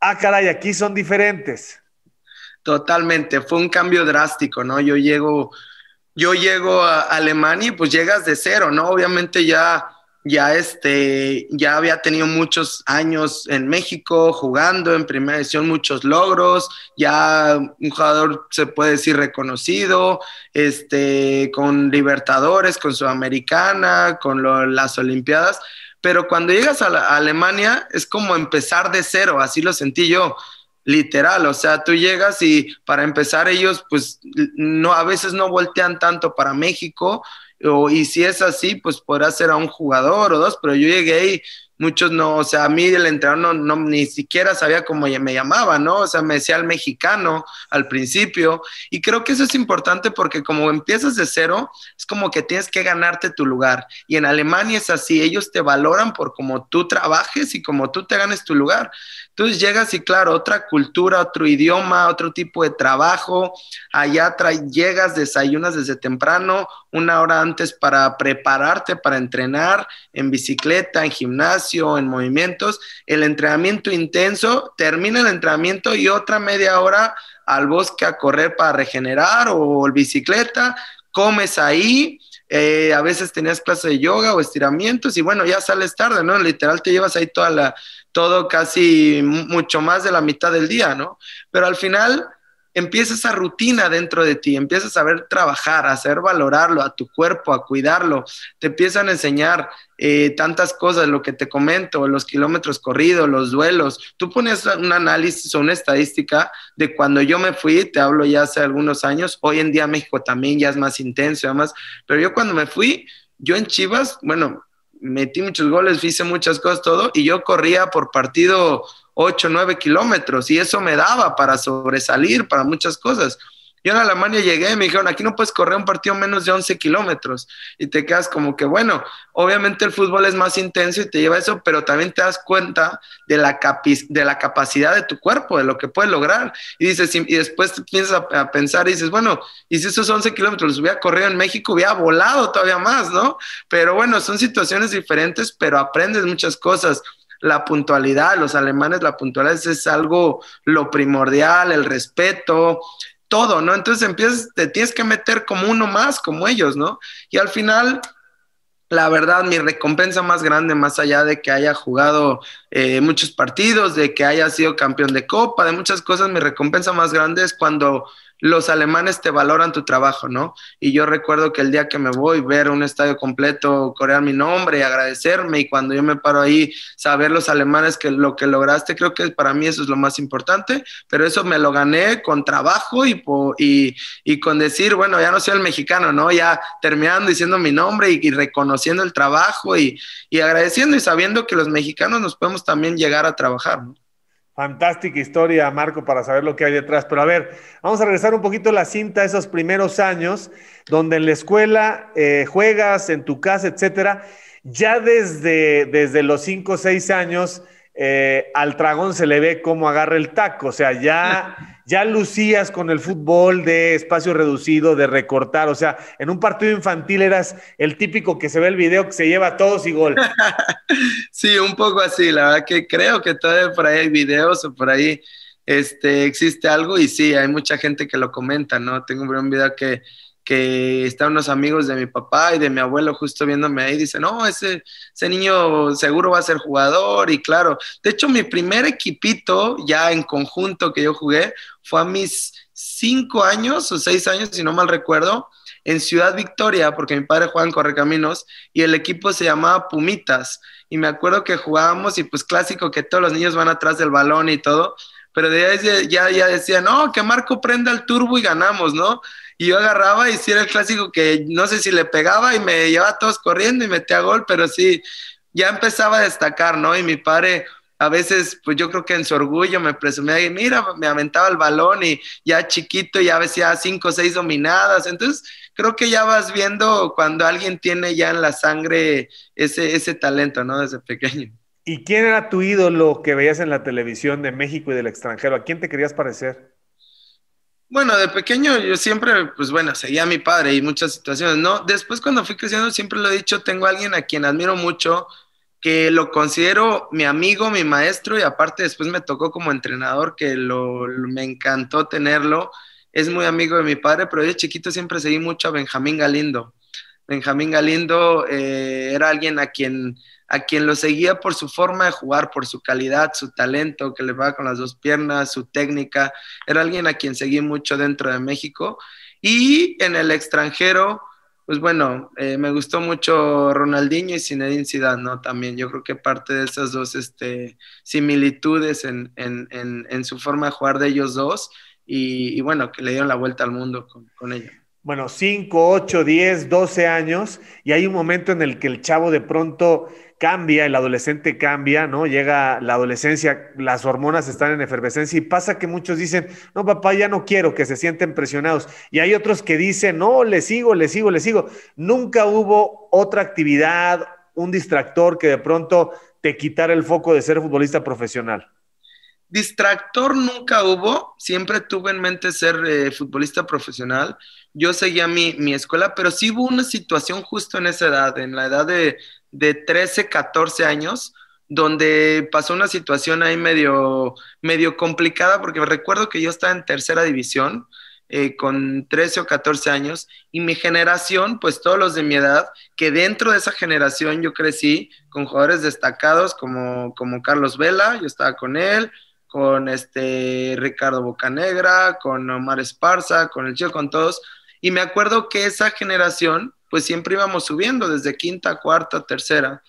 ah, caray, aquí son diferentes. Totalmente, fue un cambio drástico, ¿no? Yo llego, yo llego a Alemania y pues llegas de cero, ¿no? Obviamente ya ya, este, ya había tenido muchos años en México jugando en primera edición, muchos logros, ya un jugador se puede decir reconocido, este, con Libertadores, con Sudamericana, con las Olimpiadas, pero cuando llegas a, Alemania es como empezar de cero, así lo sentí yo literal, o sea, tú llegas y para empezar ellos pues no a veces no voltean tanto para México o, y si es así, pues podrá ser a un jugador o dos, pero yo llegué y muchos no, o sea, a mí el entrenador no, ni siquiera sabía cómo me llamaba, ¿no? O sea, me decía el mexicano al principio. Y creo que eso es importante porque como empiezas de cero, como que tienes que ganarte tu lugar. Y en Alemania es así, ellos te valoran por cómo tú trabajes y cómo tú te ganes tu lugar. Entonces llegas y claro, otra cultura, otro idioma, otro tipo de trabajo. Allá llegas, desayunas desde temprano, una hora antes para prepararte para entrenar en bicicleta, en gimnasio, en movimientos. El entrenamiento intenso, termina el entrenamiento y otra media hora al bosque a correr para regenerar o bicicleta, comes ahí. Eh, a veces tenías clase de yoga o estiramientos y bueno, ya sales tarde, ¿no? Literal te llevas ahí toda la, todo casi mucho más de la mitad del día, ¿no? Pero al final empieza esa rutina dentro de ti, empiezas a ver trabajar, a hacer valorarlo, a tu cuerpo, a cuidarlo, te empiezan a enseñar eh, tantas cosas, lo que te comento, los kilómetros corridos, los duelos. Tú pones un análisis o una estadística de cuando yo me fui, te hablo ya hace algunos años, hoy en día México también ya es más intenso, además, pero yo cuando me fui, yo en Chivas, bueno, metí muchos goles, hice muchas cosas, todo, y yo corría por partido 8, 9 kilómetros, y eso me daba para sobresalir, para muchas cosas. Yo en Alemania llegué y me dijeron, aquí no puedes correr un partido menos de 11 kilómetros. Y te quedas como que, bueno, obviamente el fútbol es más intenso y te lleva eso, pero también te das cuenta de la, de la capacidad de tu cuerpo, de lo que puedes lograr. Y dices, y después te piensas a, pensar y dices, bueno, y si esos 11 kilómetros los hubiera corrido en México, hubiera volado todavía más, ¿no? Pero bueno, son situaciones diferentes, pero aprendes muchas cosas la puntualidad, los alemanes la puntualidad es algo lo primordial, el respeto, todo, ¿no? Entonces empiezas, te tienes que meter como uno más, como ellos, ¿no? Y al final, la verdad, mi recompensa más grande, más allá de que haya jugado eh, muchos partidos, de que haya sido campeón de copa, de muchas cosas, mi recompensa más grande es cuando los alemanes te valoran tu trabajo, ¿no? Y yo recuerdo que el día que me voy, ver un estadio completo, corear mi nombre y agradecerme, y cuando yo me paro ahí, saber los alemanes que lo que lograste, creo que para mí eso es lo más importante, pero eso me lo gané con trabajo y, con decir, bueno, ya no soy el mexicano, ¿no? Ya terminando diciendo mi nombre y, y reconociendo el trabajo y, y agradeciendo y sabiendo que los mexicanos nos podemos también llegar a trabajar, ¿no? Fantástica historia, Marco, para saber lo que hay detrás. Pero a ver, vamos a regresar un poquito a la cinta, esos primeros años, donde en la escuela eh, juegas, en tu casa, etcétera. Ya desde, desde los cinco o seis años, eh, al dragón se le ve cómo agarra el taco. O sea, ya, ya lucías con el fútbol de espacio reducido, de recortar. O sea, en un partido infantil eras el típico que se ve el video que se lleva a todos y gol. Sí, un poco así. La verdad que creo que todavía por ahí hay videos o por ahí este, existe algo y sí, hay mucha gente que lo comenta, ¿no? Tengo un video que que están unos amigos de mi papá y de mi abuelo justo viéndome ahí, dice, no, ese, ese niño seguro va a ser jugador y claro, de hecho mi primer equipito ya en conjunto que yo jugué fue a mis cinco años o seis años, si no mal recuerdo, en Ciudad Victoria, porque mi padre juega en Correcaminos y el equipo se llamaba Pumitas y me acuerdo que jugábamos y pues clásico que todos los niños van atrás del balón y todo, pero ahí ya, ya decía, no, que Marco prenda el turbo y ganamos, ¿no? Y yo agarraba y sí era el clásico que no sé si le pegaba y me llevaba todos corriendo y metía gol, pero sí, ya empezaba a destacar, ¿no? Y mi padre a veces, pues yo creo que en su orgullo me presumía y mira, me aventaba el balón y ya chiquito ya decía cinco o seis dominadas. Entonces, creo que ya vas viendo cuando alguien tiene ya en la sangre ese, ese talento, ¿no? Desde pequeño. ¿Y quién era tu ídolo que veías en la televisión de México y del extranjero? ¿A quién te querías parecer? Bueno, de pequeño yo siempre, pues bueno, seguía a mi padre y muchas situaciones, ¿no? Después cuando fui creciendo, siempre lo he dicho, tengo a alguien a quien admiro mucho, que lo considero mi amigo, mi maestro y aparte después me tocó como entrenador, que lo, me encantó tenerlo. Es muy amigo de mi padre, pero de chiquito siempre seguí mucho a Benjamín Galindo. Benjamín Galindo eh, era alguien a quien a quien lo seguía por su forma de jugar, por su calidad, su talento, que le va con las dos piernas, su técnica. Era alguien a quien seguí mucho dentro de México. Y en el extranjero, pues bueno, eh, me gustó mucho Ronaldinho y Zinedine Zidane, ¿no? También yo creo que parte de esas dos este, similitudes en, su forma de jugar de ellos dos y, bueno, que le dieron la vuelta al mundo con, con ellos. Bueno, 5, 8, 10, 12 años, y hay un momento en el que el chavo de pronto cambia, el adolescente cambia, ¿no? Llega la adolescencia, las hormonas están en efervescencia y pasa que muchos dicen, no, papá, ya no quiero, que se sienten presionados. Y hay otros que dicen, no, le sigo, le sigo, le sigo. Nunca hubo otra actividad, un distractor que de pronto te quitara el foco de ser futbolista profesional. Distractor nunca hubo, siempre tuve en mente ser eh, futbolista profesional. Yo seguía mi, mi escuela, pero sí hubo una situación justo en esa edad, en la edad de, de 13, 14 años, donde pasó una situación ahí medio, medio complicada, porque recuerdo que yo estaba en tercera división eh, con 13 o 14 años y mi generación, pues todos los de mi edad, que dentro de esa generación yo crecí con jugadores destacados como, como Carlos Vela, yo estaba con él, con este Ricardo Bocanegra, con Omar Esparza, con el Chico, con todos. Y me acuerdo que esa generación, pues siempre íbamos subiendo desde quinta, cuarta, tercera.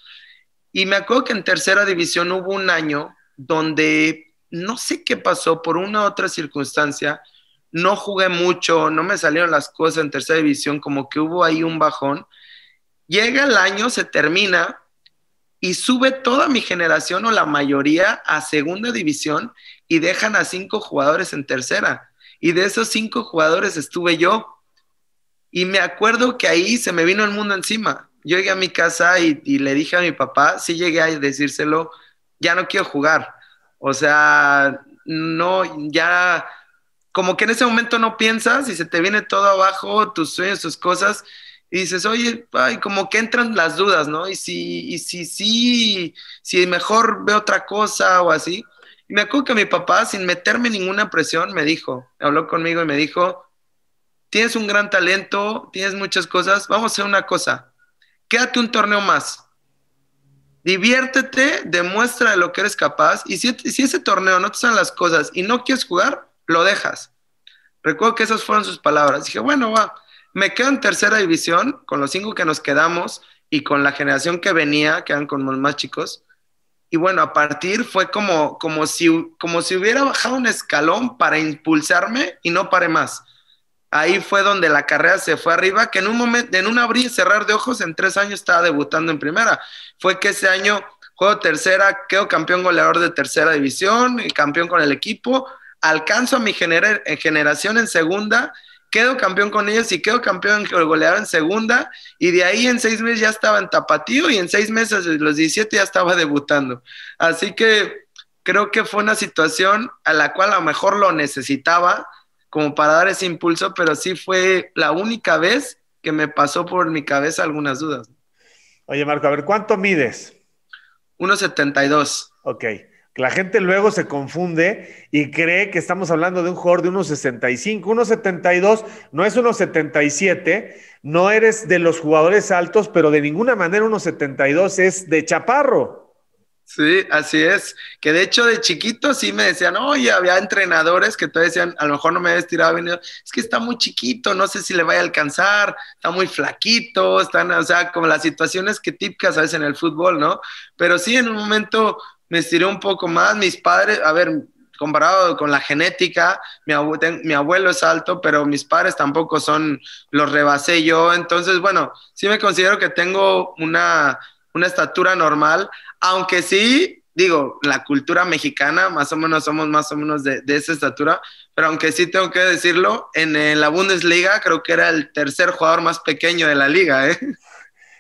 Y me acuerdo que en tercera división hubo un año donde no sé qué pasó por una otra circunstancia, no jugué mucho, no me salieron las cosas en tercera división, como que hubo ahí un bajón. Llega el año, se termina y sube toda mi generación o la mayoría a segunda división y dejan a cinco jugadores en tercera. Y de esos cinco jugadores estuve yo. Y me acuerdo que ahí se me vino el mundo encima. Yo llegué a mi casa y, le dije a mi papá, sí llegué a decírselo, ya no quiero jugar. O sea, no, ya, como que en ese momento no piensas y se te viene todo abajo, tus sueños, tus cosas, y dices, oye, ay, como que entran las dudas, ¿no? Y si, y si, sí, si mejor veo otra cosa o así. Y me acuerdo que mi papá, sin meterme ninguna presión, me dijo, habló conmigo y me dijo, tienes un gran talento, tienes muchas cosas, vamos a hacer una cosa, quédate un torneo más, diviértete, demuestra de lo que eres capaz, y si, si ese torneo no te salen las cosas y no quieres jugar, lo dejas. Recuerdo que esas fueron sus palabras. Dije, bueno, va, me quedo en tercera división con los cinco que nos quedamos y con la generación que venía, que eran con los más chicos. Y bueno, a partir fue como, como, si, como si hubiera bajado un escalón para impulsarme y no paré más ahí fue donde la carrera se fue arriba, que en un momento, en un abrir y cerrar de ojos, en tres años estaba debutando en primera. Fue que ese año juego tercera, quedo campeón goleador de tercera división campeón con el equipo, alcanzo a mi generación en segunda, quedo campeón con ellos y quedo campeón goleador en segunda, y de ahí en seis meses ya estaba en tapatío y en seis meses, los 17 ya estaba debutando. Así que creo que fue una situación a la cual a lo mejor lo necesitaba, como para dar ese impulso, pero sí fue la única vez que me pasó por mi cabeza algunas dudas. Oye, Marco, a ver, ¿cuánto mides? 1,72. Ok. La gente luego se confunde y cree que estamos hablando de un jugador de 1,65. 1,72 no es 1,77. No eres de los jugadores altos, pero de ninguna manera 1,72 es de chaparro. Sí, así es. Que de hecho de chiquito sí me decían, oye, había entrenadores que todavía decían, a lo mejor no me había estirado bien. Es que está muy chiquito, no sé si le vaya a alcanzar, está muy flaquito, están, o sea, como las situaciones que típicas a en el fútbol, ¿no? Pero sí, en un momento me estiré un poco más. Mis padres, a ver, comparado con la genética, mi, mi abuelo es alto, pero mis padres tampoco son, los rebasé yo. Entonces, bueno, sí me considero que tengo una, una estatura normal aunque sí, digo, la cultura mexicana, más o menos somos más o menos de, esa estatura, pero aunque sí tengo que decirlo, en, la Bundesliga creo que era el tercer jugador más pequeño de la liga, ¿eh?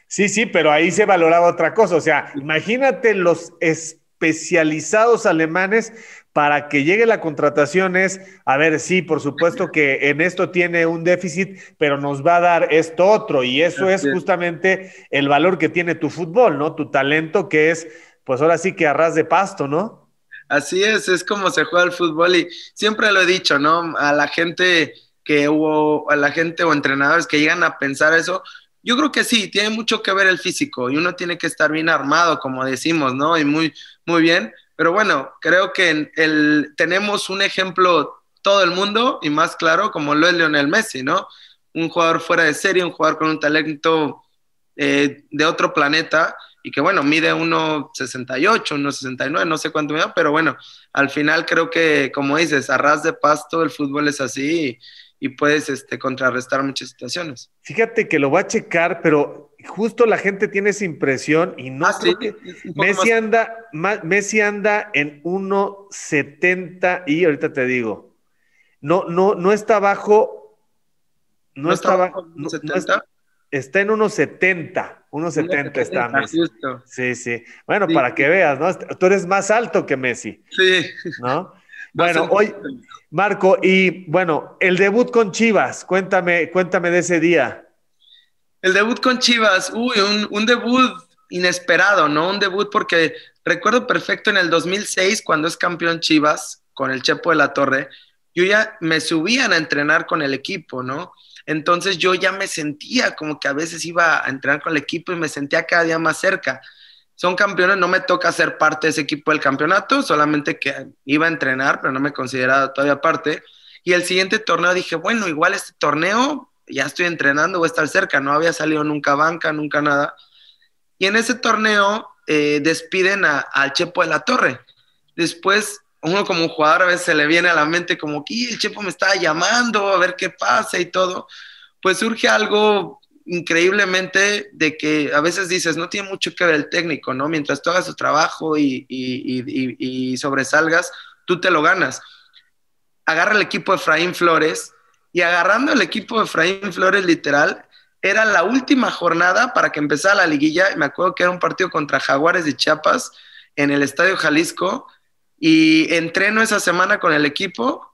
Sí, sí, pero ahí se valoraba otra cosa. O sea, imagínate los especializados alemanes para que llegue la contratación es, a ver, sí, por supuesto que en esto tiene un déficit, pero nos va a dar esto otro, y eso es justamente el valor que tiene tu fútbol, ¿no? Tu talento que es, pues ahora sí que arras de pasto, ¿no? Así es, es como se juega el fútbol y siempre lo he dicho, ¿no? A la gente que hubo, a la gente o entrenadores que llegan a pensar eso, yo creo que sí, tiene mucho que ver el físico y uno tiene que estar bien armado, como decimos, ¿no? Y muy, muy bien, pero bueno, creo que el, tenemos un ejemplo todo el mundo y más claro como lo es Lionel Messi, ¿no? Un jugador fuera de serie, un jugador con un talento eh, de otro planeta y que bueno, mide 1,68, 1,69, no sé cuánto mide, pero bueno, al final creo que, como dices, a ras de pasto el fútbol es así y puedes este, contrarrestar muchas situaciones. Fíjate que lo voy a checar, pero justo la gente tiene esa impresión y no ah, Messi anda Messi anda en 1.70 y ahorita te digo. No no no está abajo no, está abajo no, está, en 1.70. 1.70 está Messi. Sí, sí. Bueno, para que veas, ¿no? Tú eres más alto que Messi. Sí. ¿No? Bueno, hoy, Marco, y bueno, el debut con Chivas, cuéntame, cuéntame de ese día. El debut con Chivas, uy, un, debut inesperado, ¿no? Un debut porque recuerdo perfecto en el 2006, cuando es campeón Chivas, con el Chepo de la Torre, yo ya me subían a entrenar con el equipo, ¿no? Entonces yo ya me sentía como que a veces iba a entrenar con el equipo y me sentía cada día más cerca son campeones, no me toca ser parte de ese equipo del campeonato, solamente que iba a entrenar, pero no me consideraba todavía parte. Y el siguiente torneo dije, bueno, igual este torneo ya estoy entrenando, voy estar cerca, no había salido nunca banca, nunca nada. Y en ese torneo eh, despiden al Chepo de la Torre. Después, uno como jugador a veces se le viene a la mente como que el Chepo me estaba llamando, a ver qué pasa y todo. Pues surge algo increíblemente de que a veces dices, no tiene mucho que ver el técnico, ¿no? Mientras tú hagas tu trabajo y, sobresalgas, tú te lo ganas. Agarra el equipo de Efraín Flores y agarrando el equipo de Efraín Flores literal, era la última jornada para que empezara la liguilla. Me acuerdo que era un partido contra Jaguares de Chiapas en el Estadio Jalisco y entreno esa semana con el equipo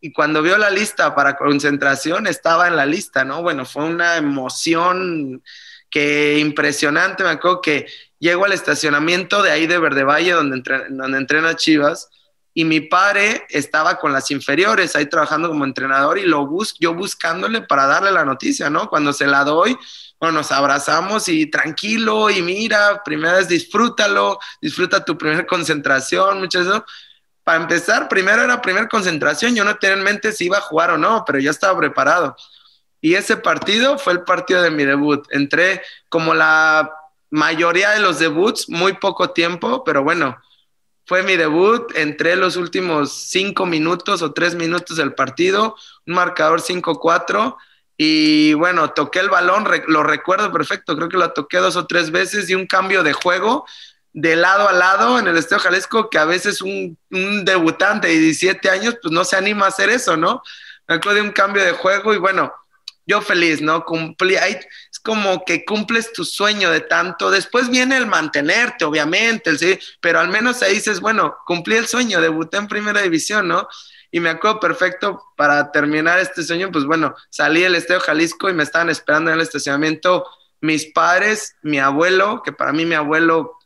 y cuando vio la lista para concentración estaba en la lista, ¿no? Bueno, fue una emoción que impresionante, me acuerdo que llego al estacionamiento de ahí de Verde Valle, donde, donde entrena Chivas, y mi padre estaba con las inferiores ahí trabajando como entrenador y lo bus yo buscándole para darle la noticia, ¿no? Cuando se la doy, bueno, nos abrazamos y tranquilo y mira, primera vez disfrútalo, disfruta tu primera concentración, mucho eso para empezar, primero era primera concentración, yo no tenía en mente si iba a jugar o no, pero ya estaba preparado. Y ese partido fue el partido de mi debut. Entré como la mayoría de los debuts, muy poco tiempo, pero bueno, fue mi debut. Entré los últimos cinco minutos o tres minutos del partido, un marcador 5-4. Y bueno, toqué el balón, lo recuerdo perfecto, creo que lo toqué dos o tres veces y un cambio de juego de lado a lado en el Estadio Jalisco que a veces un, debutante de 17 años pues no se anima a hacer eso, ¿no? Me acuerdo de un cambio de juego y bueno, yo feliz, ¿no? Cumplí, como que cumples tu sueño de tanto. Después viene el mantenerte, obviamente, ¿sí? pero al menos ahí dices, bueno, cumplí el sueño, debuté en primera división, ¿no? Y me acuerdo perfecto para terminar este sueño, pues bueno, salí del Estadio Jalisco y me estaban esperando en el estacionamiento mis padres, mi abuelo, que para mí mi abuelo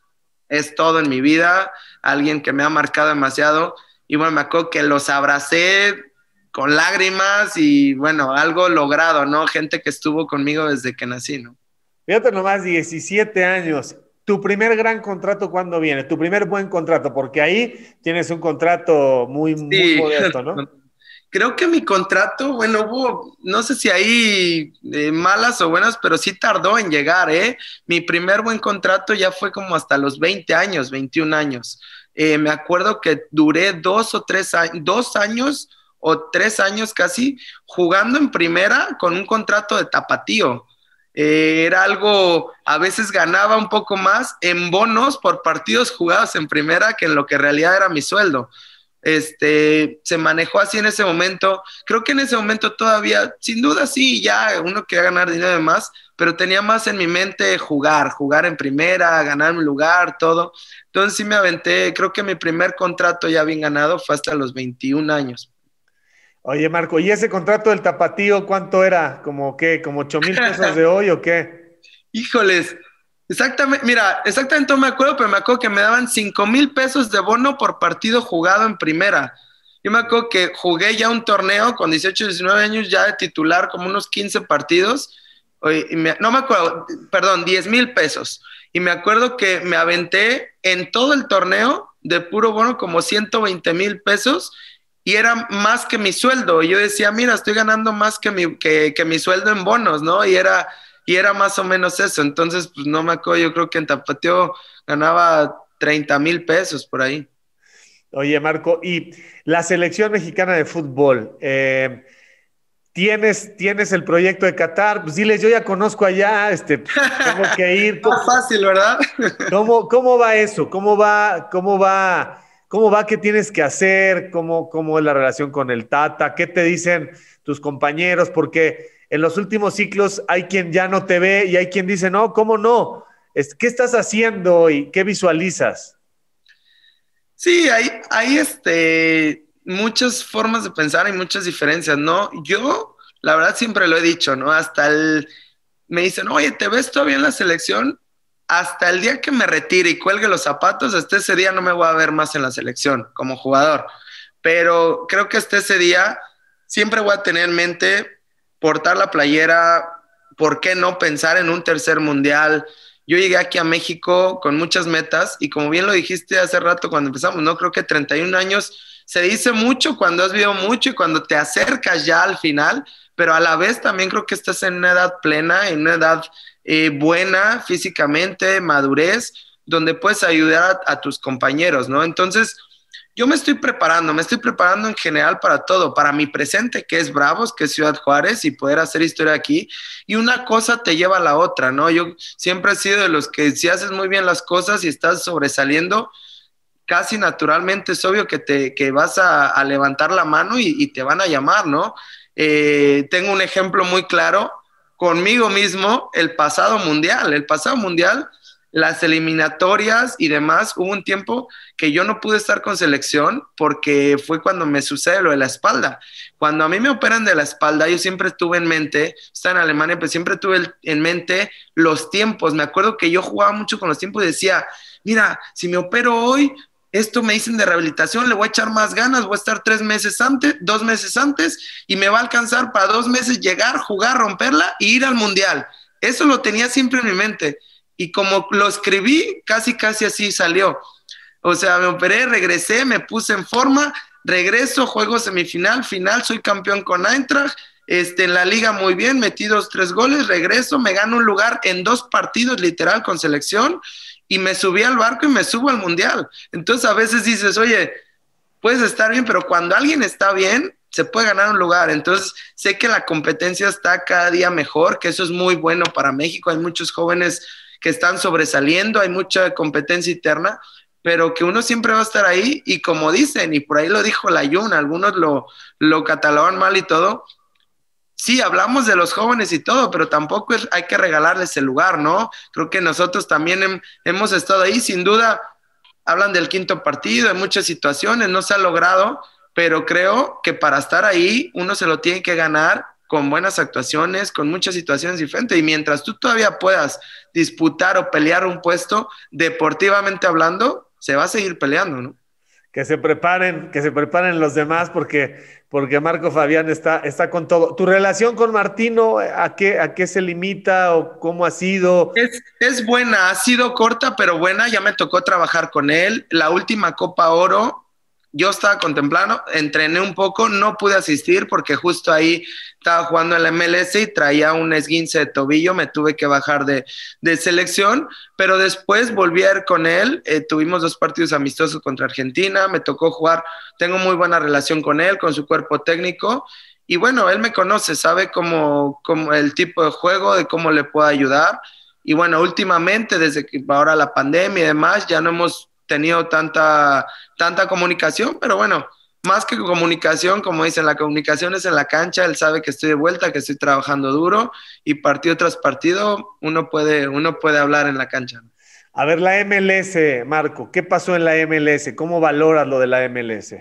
es todo en mi vida, alguien que me ha marcado demasiado. Y bueno, me acuerdo que los abracé con lágrimas y bueno, algo logrado, ¿no? Gente que estuvo conmigo desde que nací, ¿no? Fíjate nomás, 17 años. ¿Tu primer gran contrato cuándo viene? Tu primer buen contrato, porque ahí tienes un contrato muy, muy modesto, ¿no? creo que mi contrato, bueno, hubo, no sé si hay eh, malas o buenas, pero sí tardó en llegar, ¿eh? Mi primer buen contrato ya fue como hasta los 20 años, 21 años. Eh, me acuerdo que duré dos o tres años, dos años o tres años casi jugando en primera con un contrato de tapatío. Eh, era algo, a veces ganaba un poco más en bonos por partidos jugados en primera que en lo que en realidad era mi sueldo este, se manejó así en ese momento. Creo que en ese momento todavía, sin duda sí, ya uno quería ganar dinero de más, pero tenía más en mi mente jugar, jugar en primera, ganar un lugar, todo. Entonces sí me aventé, creo que mi primer contrato ya bien ganado fue hasta los 21 años. Oye, Marco, ¿y ese contrato del tapatío cuánto era? ¿Como qué? ¿Como 8 mil pesos de hoy o qué? Híjoles, Exactamente, mira, exactamente no me acuerdo, pero me acuerdo que me daban 5 mil pesos de bono por partido jugado en primera. Yo me acuerdo que jugué ya un torneo con 18, 19 años ya de titular, como unos 15 partidos. no me acuerdo, perdón, 10 mil pesos. Y me acuerdo que me aventé en todo el torneo de puro bono como 120 mil pesos y era más que mi sueldo. Y yo decía, mira, estoy ganando más que mi, que, que mi sueldo en bonos, ¿no? Y era y era más o menos eso. Entonces, pues no me acuerdo, yo creo que en Tapateo ganaba 30 mil pesos por ahí. Oye, Marco, y la selección mexicana de fútbol, eh, tienes, tienes el proyecto de Qatar, pues diles, yo ya conozco allá, este, tengo que ir. Más fácil, ¿verdad? ¿Cómo, cómo va eso? ¿Cómo va, cómo va, cómo va? ¿Qué tienes que hacer? ¿Cómo, ¿Cómo es la relación con el Tata? ¿Qué te dicen tus compañeros? Porque en los últimos ciclos hay quien ya no te ve y hay quien dice, no, ¿cómo no? ¿Qué estás haciendo y qué visualizas? Sí, hay, hay este, muchas formas de pensar y muchas diferencias, ¿no? Yo, la verdad, siempre lo he dicho, ¿no? Hasta el, me dicen, oye, ¿te ves todavía en la selección? Hasta el día que me retire y cuelgue los zapatos, hasta ese día no me voy a ver más en la selección como jugador. Pero creo que hasta ese día siempre voy a tener en mente portar la playera, ¿por qué no pensar en un tercer mundial? Yo llegué aquí a México con muchas metas y como bien lo dijiste hace rato cuando empezamos, ¿no? Creo que 31 años se dice mucho cuando has vivido mucho y cuando te acercas ya al final, pero a la vez también creo que estás en una edad plena, en una edad eh, buena físicamente, madurez, donde puedes ayudar a, tus compañeros, ¿no? Entonces, yo me estoy preparando, me estoy preparando en general para todo, para mi presente, que es Bravos, que es Ciudad Juárez, y poder hacer historia aquí. Y una cosa te lleva a la otra, ¿no? Yo siempre he sido de los que si haces muy bien las cosas y estás sobresaliendo, casi naturalmente es obvio que, te, que vas a, levantar la mano y, te van a llamar, ¿no? Eh, tengo un ejemplo muy claro conmigo mismo, el pasado mundial. El pasado mundial las eliminatorias y demás, hubo un tiempo que yo no pude estar con selección porque fue cuando me sucede lo de la espalda. Cuando a mí me operan de la espalda, yo siempre tuve en mente, está en Alemania, pero siempre tuve en mente los tiempos. Me acuerdo que yo jugaba mucho con los tiempos y decía, mira, si me opero hoy, esto me dicen de rehabilitación, le voy a echar más ganas, voy a estar tres meses antes, dos meses antes, y me va a alcanzar para dos meses llegar, jugar, romperla e ir al mundial. Eso lo tenía siempre en mi mente y como lo escribí, casi, casi así salió. O sea, me operé, regresé, me puse en forma, regreso, juego semifinal, final, soy campeón con Eintracht, este, en la liga muy bien, metí dos, tres goles, regreso, me gano un lugar en dos partidos literal con selección y me subí al barco y me subo al mundial. Entonces a veces dices, oye, puedes estar bien, pero cuando alguien está bien, se puede ganar un lugar. Entonces, sé que la competencia está cada día mejor, que eso es muy bueno para México. Hay muchos jóvenes que están sobresaliendo, hay mucha competencia interna, pero que uno siempre va a estar ahí y como dicen, y por ahí lo dijo la Jun, algunos lo, lo catalogan mal y todo, sí, hablamos de los jóvenes y todo, pero tampoco hay que regalarles el lugar, ¿no? Creo que nosotros también hemos estado ahí, sin duda, hablan del quinto partido, en muchas situaciones, no se ha logrado, pero creo que para estar ahí uno se lo tiene que ganar con buenas actuaciones, con muchas situaciones diferentes. Y mientras tú todavía puedas disputar o pelear un puesto, deportivamente hablando, se va a seguir peleando, ¿no? Que se preparen, que se preparen los demás, porque, porque Marco Fabián está, está con todo. ¿Tu relación con Martino, a qué, a qué se limita o cómo ha sido? Es, es buena, ha sido corta, pero buena. Ya me tocó trabajar con él. La última Copa Oro yo estaba contemplando, entrené un poco, no pude asistir porque justo ahí estaba jugando en la MLS y traía un esguince de tobillo, me tuve que bajar de, selección, pero después volví a ir con él, eh, tuvimos dos partidos amistosos contra Argentina, me tocó jugar, tengo muy buena relación con él, con su cuerpo técnico, y bueno, él me conoce, sabe cómo, cómo el tipo de juego, de cómo le puedo ayudar. Y bueno, últimamente, desde que ahora la pandemia y demás, ya no hemos tenido tanta, tanta comunicación, pero bueno, más que comunicación, como dicen, la comunicación es en la cancha, él sabe que estoy de vuelta, que estoy trabajando duro y partido tras partido uno puede, uno puede hablar en la cancha. A ver, la MLS, Marco, ¿qué pasó en la MLS? ¿Cómo valoras lo de la MLS?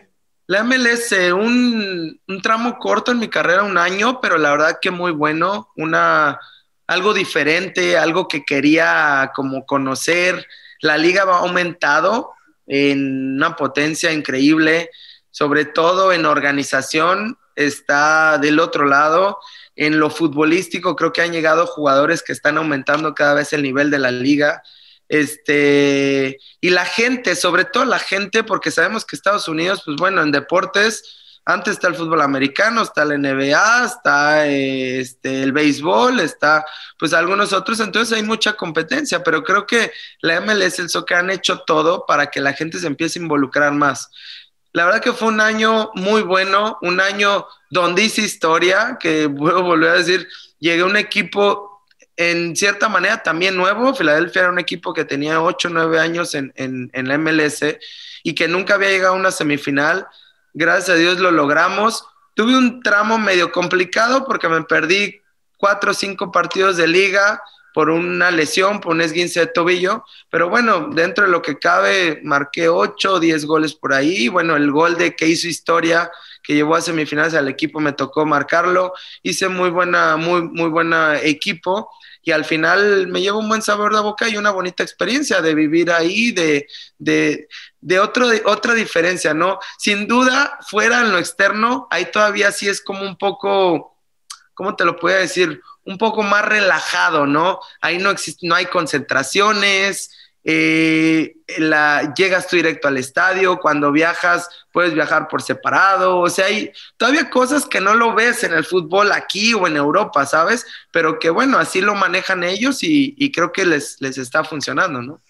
La MLS, un, un tramo corto en mi carrera, un año, pero la verdad que muy bueno, una, algo diferente, algo que quería como conocer, la liga ha aumentado en una potencia increíble, sobre todo en organización, está del otro lado. En lo futbolístico creo que han llegado jugadores que están aumentando cada vez el nivel de la liga. Este, y la gente, sobre todo la gente, porque sabemos que Estados Unidos, pues bueno, en deportes, antes está el fútbol americano, está la NBA, está este, el béisbol, está pues algunos otros, entonces hay mucha competencia, pero creo que la MLS, el soccer han hecho todo para que la gente se empiece a involucrar más. La verdad que fue un año muy bueno, un año donde hice historia, que puedo volver a decir, llegué a un equipo en cierta manera también nuevo. Filadelfia era un equipo que tenía 8 o 9 años en, en, en, la MLS y que nunca había llegado a una semifinal. Gracias a Dios lo logramos. Tuve un tramo medio complicado porque me perdí 4 o 5 partidos de liga por una lesión, por un esguince de tobillo, pero bueno, dentro de lo que cabe, marqué 8 o 10 goles por ahí, bueno, el gol de que hizo historia, que llevó a semifinales al equipo, me tocó marcarlo, hice muy buena, muy, muy buena equipo, y al final me llevo un buen sabor de boca y una bonita experiencia de vivir ahí, de, de, de, otro, otra diferencia, ¿no? Sin duda, fuera en lo externo, ahí todavía sí es como un poco, ¿cómo te lo puedo decir? Un poco más relajado, ¿no? Ahí no, existe, no hay concentraciones, eh, la, llegas tú directo al estadio, cuando viajas puedes viajar por separado, o sea, hay todavía cosas que no lo ves en el fútbol aquí o en Europa, ¿sabes? Pero que bueno, así lo manejan ellos y, y creo que les, les está funcionando, ¿no?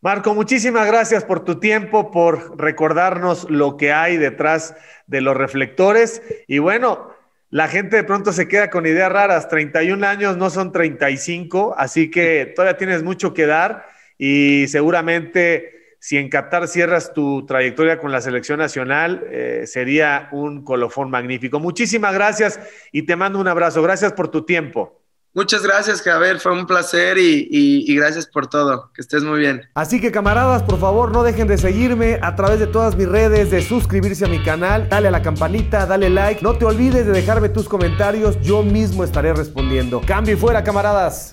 Marco, muchísimas gracias por tu tiempo, por recordarnos lo que hay detrás de los reflectores. Y bueno, la gente de pronto se queda con ideas raras. 31 años no son 35, así que todavía tienes mucho que dar y seguramente si en Qatar cierras tu trayectoria con la selección nacional, eh, sería un colofón magnífico. Muchísimas gracias y te mando un abrazo. Gracias por tu tiempo. Muchas gracias, Javier. Fue un placer y, y, y, gracias por todo. Que estés muy bien. Así que, camaradas, por favor, no dejen de seguirme a través de todas mis redes, de suscribirse a mi canal, dale a la campanita, dale like. No te olvides de dejarme tus comentarios. Yo mismo estaré respondiendo. Cambio y fuera, camaradas.